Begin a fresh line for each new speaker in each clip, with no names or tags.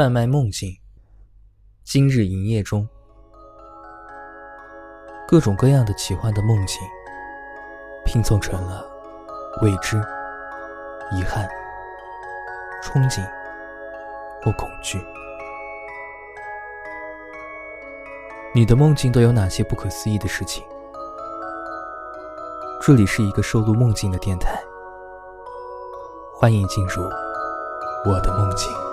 贩卖梦境。今日营业中，各种各样的奇幻的梦境拼凑成了未知、遗憾、憧憬或恐惧。你的梦境都有哪些不可思议的事情？这里是一个收录梦境的电台，欢迎进入我的梦境。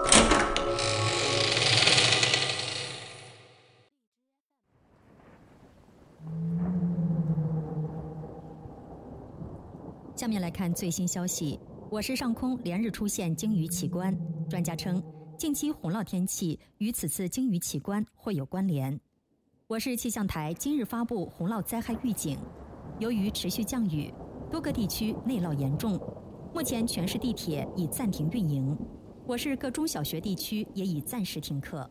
下面来看最新消息：我市上空连日出现鲸鱼奇观，专家称近期洪涝天气与此次鲸鱼奇观会有关联。我市气象台今日发布洪涝灾害预警，由于持续降雨，多个地区内涝严重，目前全市地铁已暂停运营，我市各中小学地区也已暂时停课。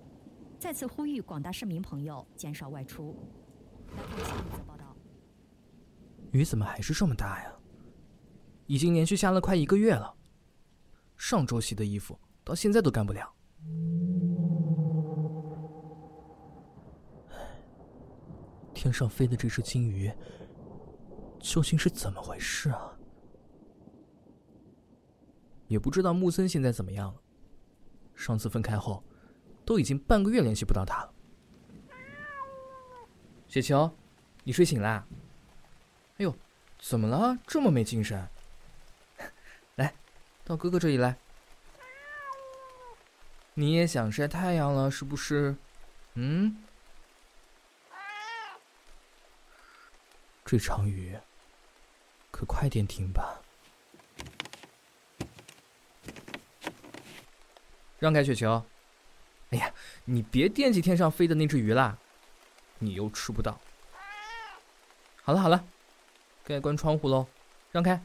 再次呼吁广大市民朋友减少外出。来看下一则报道。
雨怎么还是这么大呀？已经连续下了快一个月了，上周洗的衣服到现在都干不了。天上飞的这只金鱼，究竟是怎么回事啊？也不知道木森现在怎么样了。上次分开后，都已经半个月联系不到他了。雪球，你睡醒啦？哎呦，怎么了？这么没精神？到哥哥这里来。你也想晒太阳了是不是？嗯？这场雨，可快点停吧！让开，雪球！哎呀，你别惦记天上飞的那只鱼啦，你又吃不到。好了好了，该关窗户喽，让开。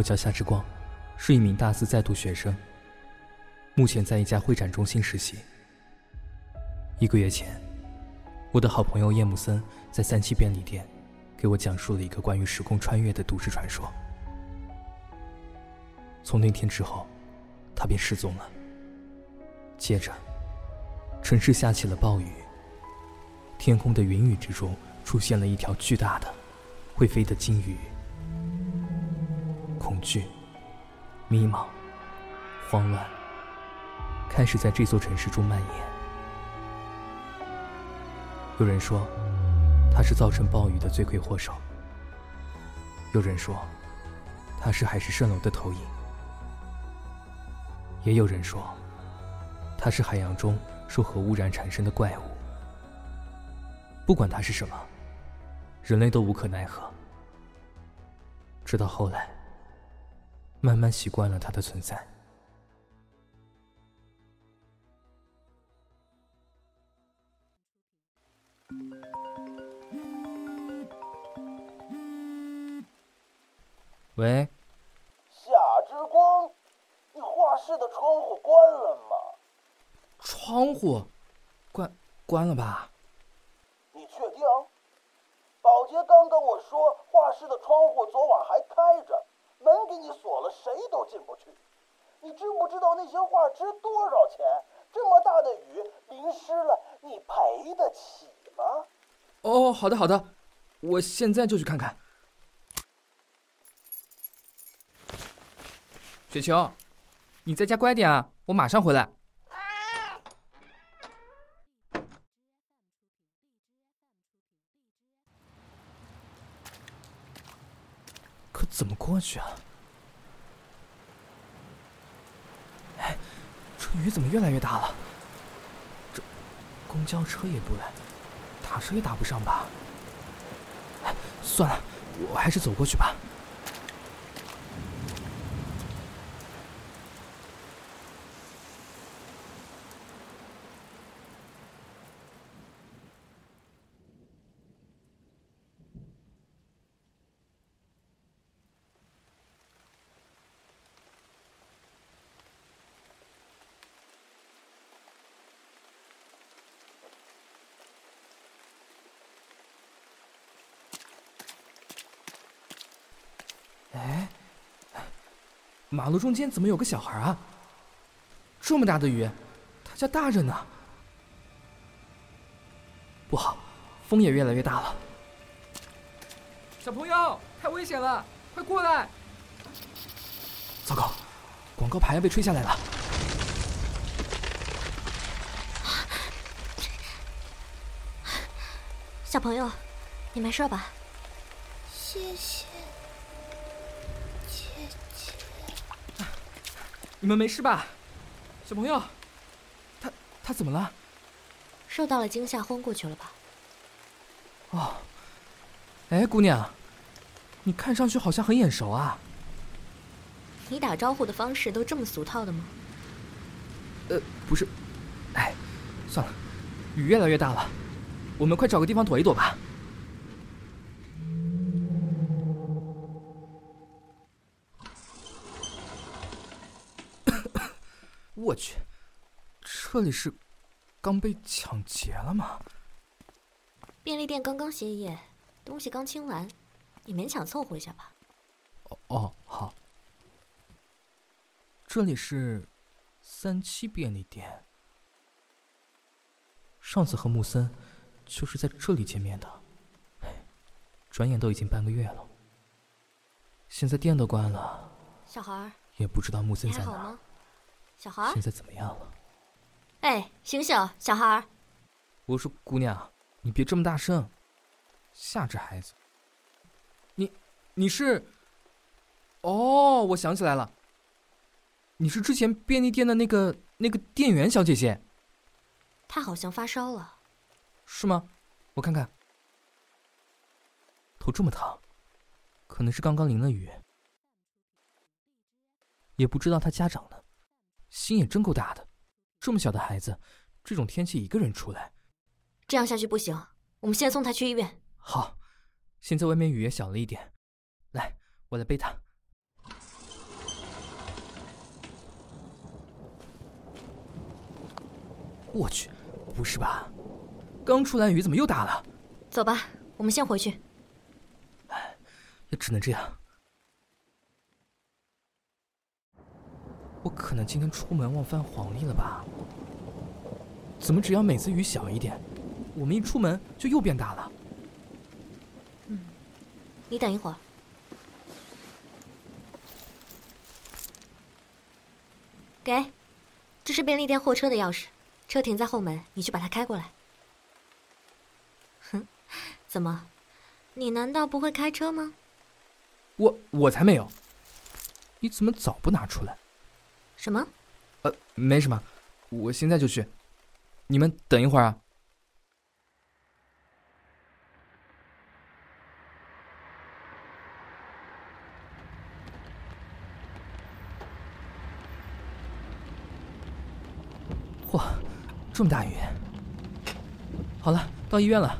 我叫夏之光，是一名大四在读学生，目前在一家会展中心实习。一个月前，我的好朋友叶木森在三七便利店给我讲述了一个关于时空穿越的都市传说。从那天之后，他便失踪了。接着，城市下起了暴雨，天空的云雨之中出现了一条巨大的、会飞的鲸鱼。恐惧、迷茫、慌乱，开始在这座城市中蔓延。有人说，他是造成暴雨的罪魁祸首；有人说，他是海市蜃楼的投影；也有人说，他是海洋中受核污染产生的怪物。不管他是什么，人类都无可奈何。直到后来。慢慢习惯了他的存在。喂，
夏之光，你画室的窗户关了吗？
窗户，关关了吧？
你确定？保洁刚跟我说，画室的窗户昨晚还开着。门给你锁了，谁都进不去。你知不知道那些画值多少钱？这么大的雨淋湿了，你赔得起吗？
哦，好的好的，我现在就去看看。雪球，你在家乖点啊，我马上回来。怎么过去啊？哎，这雨怎么越来越大了？这公交车也不来，打车也打不上吧？算了，我还是走过去吧。马路中间怎么有个小孩啊？这么大的雨，他家大人呢？不好，风也越来越大了。小朋友，太危险了，快过来！糟糕，广告牌要被吹下来了。
小朋友，你没事吧？
谢谢，姐姐。
你们没事吧？小朋友，他他怎么了？
受到了惊吓，昏过去了吧？
哦，哎，姑娘，你看上去好像很眼熟啊。
你打招呼的方式都这么俗套的吗？
呃，不是，哎，算了，雨越来越大了。我们快找个地方躲一躲吧。我去，这里是刚被抢劫了吗？
便利店刚刚歇业，东西刚清完，你勉强凑合一下吧。
哦哦，好。这里是三七便利店。上次和木森。就是在这里见面的，哎，转眼都已经半个月了。现在店都关了，
小孩
也不知道木森在
哪。小孩
现在怎么样了？
哎，醒醒，小孩
我说姑娘，你别这么大声，吓着孩子。你，你是？哦，我想起来了，你是之前便利店的那个那个店员小姐姐。
她好像发烧了。
是吗？我看看，头这么疼，可能是刚刚淋了雨。也不知道他家长呢，心也真够大的，这么小的孩子，这种天气一个人出来，
这样下去不行。我们先送他去医院。
好，现在外面雨也小了一点，来，我来背他。我去，不是吧？刚出来雨，怎么又大了？
走吧，我们先回去。
哎，也只能这样。我可能今天出门忘翻黄历了吧？怎么只要每次雨小一点，我们一出门就又变大了？
嗯，你等一会儿。给，这是便利店货车的钥匙，车停在后门，你去把它开过来。哼，怎么？你难道不会开车吗？
我我才没有！你怎么早不拿出来？
什么？
呃，没什么，我现在就去。你们等一会儿啊。嚯，这么大雨！好了，到医院了。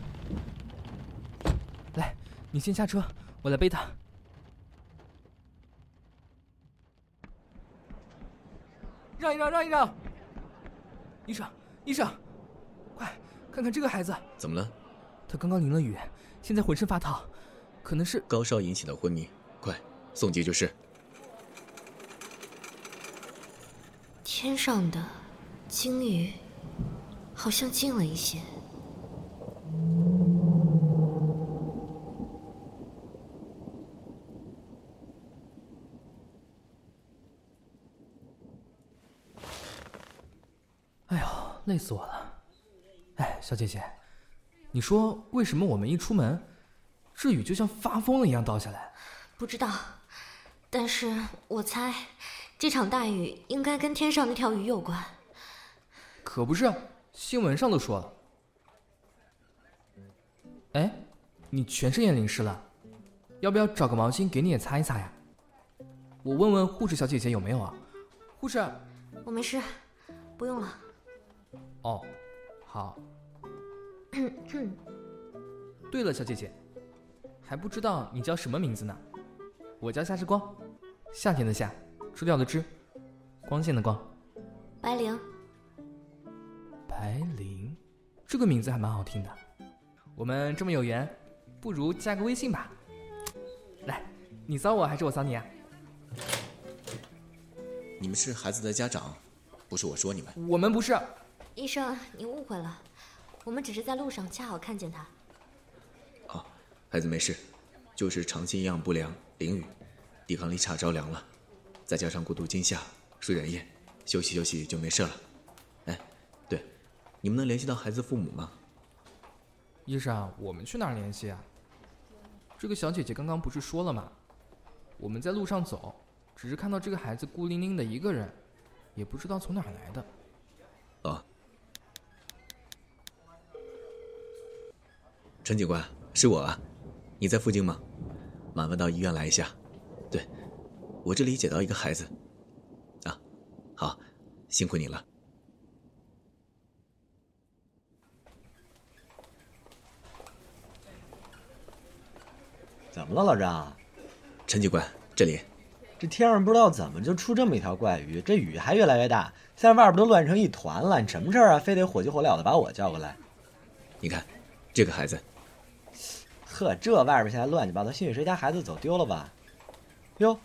来你先下车，我来背他。让一让，让一让。医生，医生，快看看这个孩子，
怎么了？
他刚刚淋了雨，现在浑身发烫，可能是
高烧引起的昏迷。快送急救室。
天上的鲸鱼好像近了一些。
累死我了！哎，小姐姐，你说为什么我们一出门，这雨就像发疯了一样倒下来？
不知道，但是我猜，这场大雨应该跟天上那条鱼有关。
可不是，新闻上都说了。哎，你全身也淋湿了，要不要找个毛巾给你也擦一擦呀？我问问护士小姐姐有没有啊？护士，
我没事，不用了。
哦，好。对了，小姐姐，还不知道你叫什么名字呢？我叫夏之光，夏天的夏，知了的知，光线的光。
白灵。
白灵，这个名字还蛮好听的。我们这么有缘，不如加个微信吧。来，你扫我还是我扫你啊？
你们是孩子的家长，不是我说你们。
我们不是。
医生，您误会了，我们只是在路上恰好看见他。
哦，孩子没事，就是长期营养不良、淋雨，抵抗力差着凉了，再加上过度惊吓、睡点夜，休息休息就没事了。哎，对，你们能联系到孩子父母吗？
医生，我们去哪儿联系啊？这个小姐姐刚刚不是说了吗？我们在路上走，只是看到这个孩子孤零零的一个人，也不知道从哪儿来的。
哦，陈警官，是我啊，你在附近吗？麻烦到医院来一下。对，我这里捡到一个孩子。啊，好，辛苦你了。
怎么了，老张？
陈警官，这里。
这天上不知道怎么就出这么一条怪鱼，这雨还越来越大，现在外边都乱成一团了。你什么事儿啊？非得火急火燎的把我叫过来？
你看，这个孩子。
呵，这外边现在乱七八糟，兴许谁家孩子走丢了吧？哟，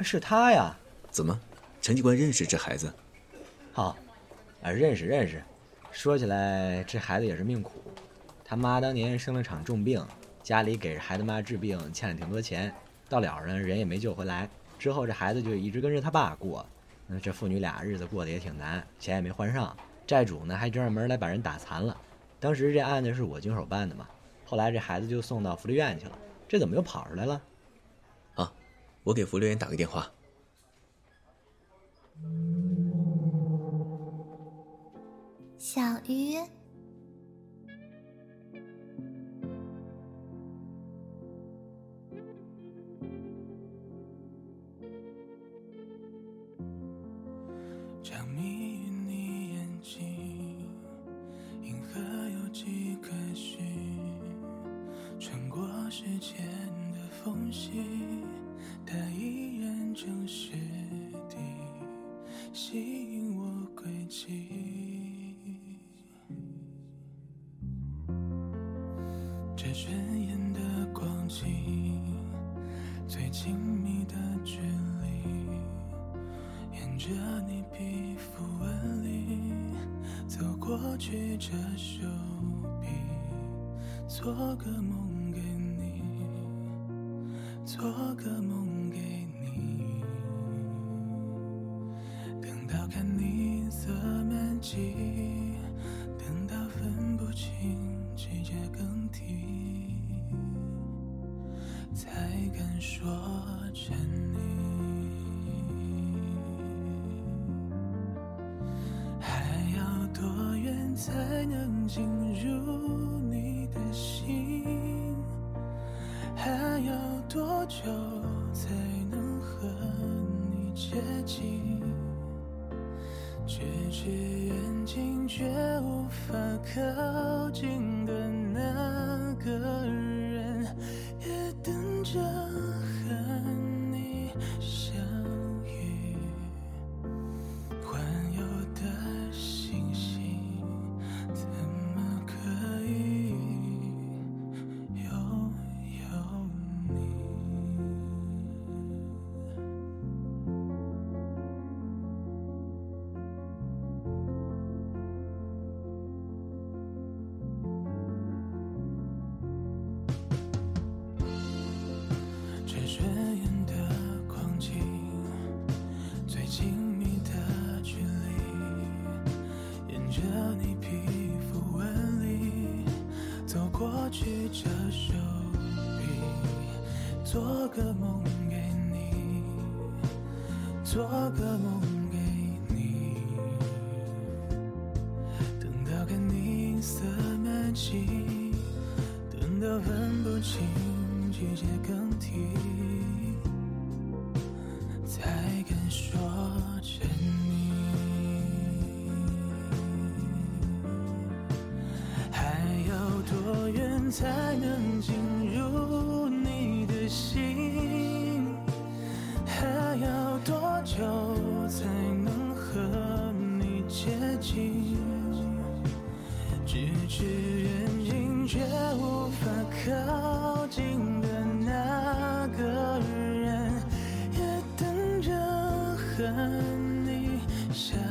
是他呀？
怎么，陈警官认识这孩子？
好，啊，认识认识。说起来，这孩子也是命苦，他妈当年生了场重病。家里给着孩子妈治病，欠了挺多钱，到了呢人也没救回来。之后这孩子就一直跟着他爸过，那这父女俩日子过得也挺难，钱也没还上，债主呢还专门来把人打残了。当时这案子是我经手办的嘛，后来这孩子就送到福利院去了，这怎么又跑出来了？
啊，我给福利院打个电话。
小鱼。
吸引我轨迹这顺眼的光景，最亲密的距离，沿着你皮肤纹理走过去，这手臂，做个梦等到分不清。季节更替，才敢说沉溺。还要多远才能进入靠近的那个人。个梦给你，做个梦给你，等到看你色满际，等到分不清季节更替，才敢说沉溺。还要多远才能进等你下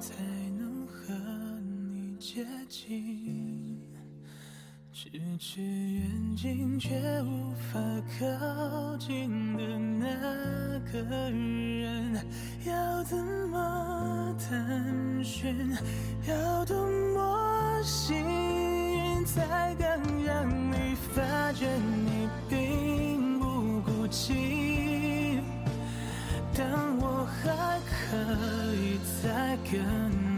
才能和你接近？咫尺远近却无法靠近的那个人，要怎么探寻？要多么幸运，才敢让你发觉你并不孤寂？但我还可以再跟